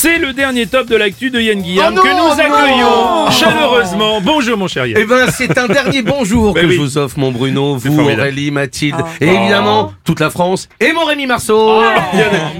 C'est le dernier top de l'actu de Yann Guillaume Oh non, que nous non. accueillons chaleureusement. Bonjour mon cher Yann. Eh ben, c'est un dernier bonjour Ben que oui. je vous offre, mon Bruno, vous, formidable. Aurélie, Mathilde, et évidemment, toute la France, et mon Rémi Marceau.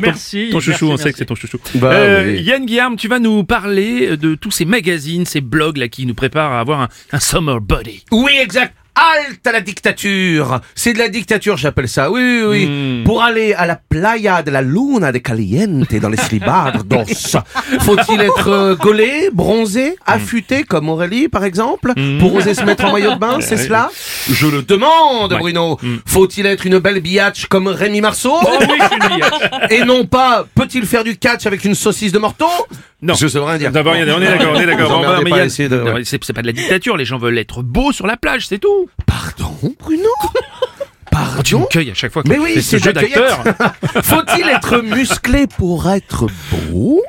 Merci. Ton chouchou, on sait que c'est ton chouchou. Bah Euh, oui. Yann Guillaume, tu vas nous parler de tous ces magazines, ces blogs là qui nous préparent à avoir un, un summer body. Oui, exact. Halte à la dictature. C'est de la dictature, j'appelle ça. Oui, oui, oui. Hmm. Pour aller à la playa de la Luna de Caliente dans les Slibardos, faut-il être euh, gaulé, bronzé, Hmm. affûté comme Aurélie, par exemple, pour oser se mettre en maillot de bain, c'est cela? Je le demande, Ouais. Hmm. Bruno. Faut-il être une belle biatch comme Rémi Marceau? Oh oui, je suis une biatch. Et non pas, peut-il faire du catch avec une saucisse de morteau? Non. Je sais rien dire. On est d'accord, on est d'accord. Bon, mais Yann, essayer de- non, c'est c'est pas de la dictature, les gens veulent être beaux sur la plage, c'est tout. Pardon, Bruno Tu me Pardon cueilles à chaque fois que Mais tu oui, fais ce c'est jeu d'acteur. Faut-il être musclé pour être beau?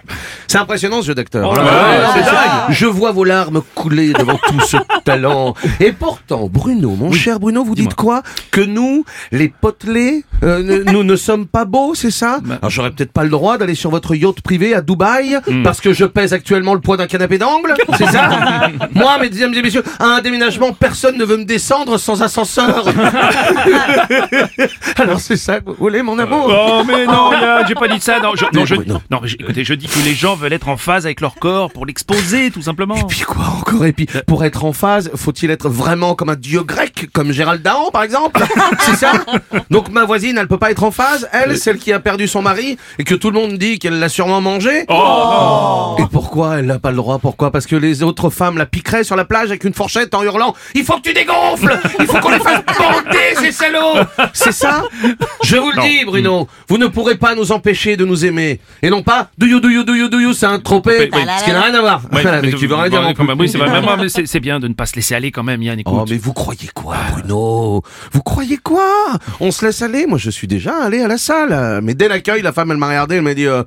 C'est impressionnant ce jeu d'acteur. Oh là hein. là, Ouais, dingue. Je vois vos larmes couler devant tout ce talent. Et pourtant, Bruno, mon cher Bruno, vous dites quoi? Que nous, les potelés, euh, ne- nous ne sommes pas beaux, c'est ça? Bah. Alors j'aurais peut-être pas le droit d'aller sur votre yacht privé à Dubaï Hmm. parce que je pèse actuellement le poids d'un canapé d'angle, c'est ça? Moi, mesdames et messieurs, à un déménagement, personne ne veut me descendre sans ascenseur. Alors c'est ça que vous voulez, mon amour? Oh mais non, j'ai pas dit ça. Non, je, non, je, non. non, écoutez, je dis que les gens veulent être en phase avec leur corps pour l'exposer, tout simplement. Puis quoi encore? Et puis pour être en phase, faut-il être vraiment comme un dieu grec, comme Gérald Dahan par exemple? C'est ça? Donc ma voisine, elle peut pas être en phase, elle, celle qui a perdu son mari et que tout le monde dit qu'elle l'a sûrement mangé. Oh Et pourquoi elle n'a pas le droit? Pourquoi? Parce que les autres femmes la piqueraient sur la plage avec une fourchette en hurlant Il faut que tu dégonfles! Il faut qu'on les fasse bander ces salauds! C'est ça? Je vous le dis Bruno, vous ne pourrez pas nous empêcher de nous aimer. Et non pas do you do you do you do you, c'est un tropé, Oui, ce qui n'a rien à voir. Mais tu veux rien dire quand même, Oui, c'est vrai. mais moi, mais c'est c'est bien de ne pas se laisser aller quand même, Yann. Écoute. Oh mais vous croyez quoi Bruno? Vous croyez quoi? On se laisse aller? Moi je suis déjà allé à la salle. Euh, Mais dès l'accueil, la femme elle m'a regardé, elle m'a dit euh,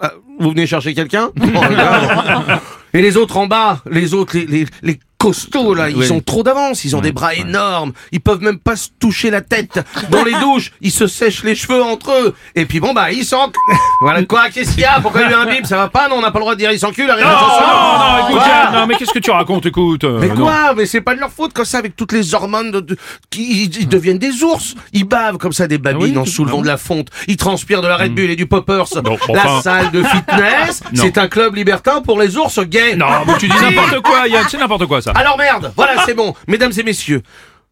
Ah, Vous venez chercher quelqu'un? Oh. Et les autres en bas, les autres, les, les, les costauds là, ils Oui. ont trop d'avance, ils ont des bras énormes, ils peuvent même pas se toucher la tête. Dans les douches, ils se sèchent les cheveux entre eux. Et puis bon bah ils s'en... voilà quoi, qu'est-ce qu'il y a? Pourquoi il y a un bip Ça va pas? Non, on n'a pas le droit de dire ils s'enculent, Non, arrive non, non, écoute, Yann, non, mais qu'est-ce que tu racontes, écoute euh, mais non. quoi? Mais c'est pas de leur faute comme ça avec toutes les hormones de, de- qui ils, ils deviennent des ours. Ils bavent comme ça des babines Ah oui en soulevant de la fonte. Ils transpirent de la Red Bull et du poppers. Bon, la enfin. salle de fitness, Non. c'est un club libertin pour les ours gays. Non, mais tu dis n'importe quoi, Yann, c'est n'importe quoi ça. Alors merde, voilà c'est bon. Mesdames et messieurs,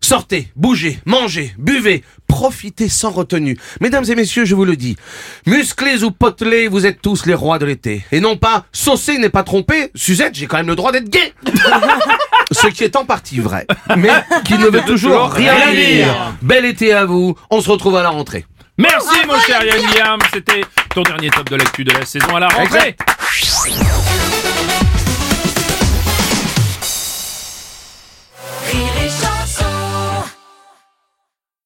sortez, bougez, mangez, buvez, profitez sans retenue. Mesdames et messieurs, je vous le dis, musclés ou potelés, vous êtes tous les rois de l'été. Et non pas saucé n'est pas trompé, Suzette, j'ai quand même le droit d'être gay. Ce qui est en partie vrai, mais qui ne veut toujours rien dire. Bel été à vous, on se retrouve à la rentrée. Merci, mon cher Yann Guillaume. C'était ton dernier top de l'actu de la saison à la rentrée.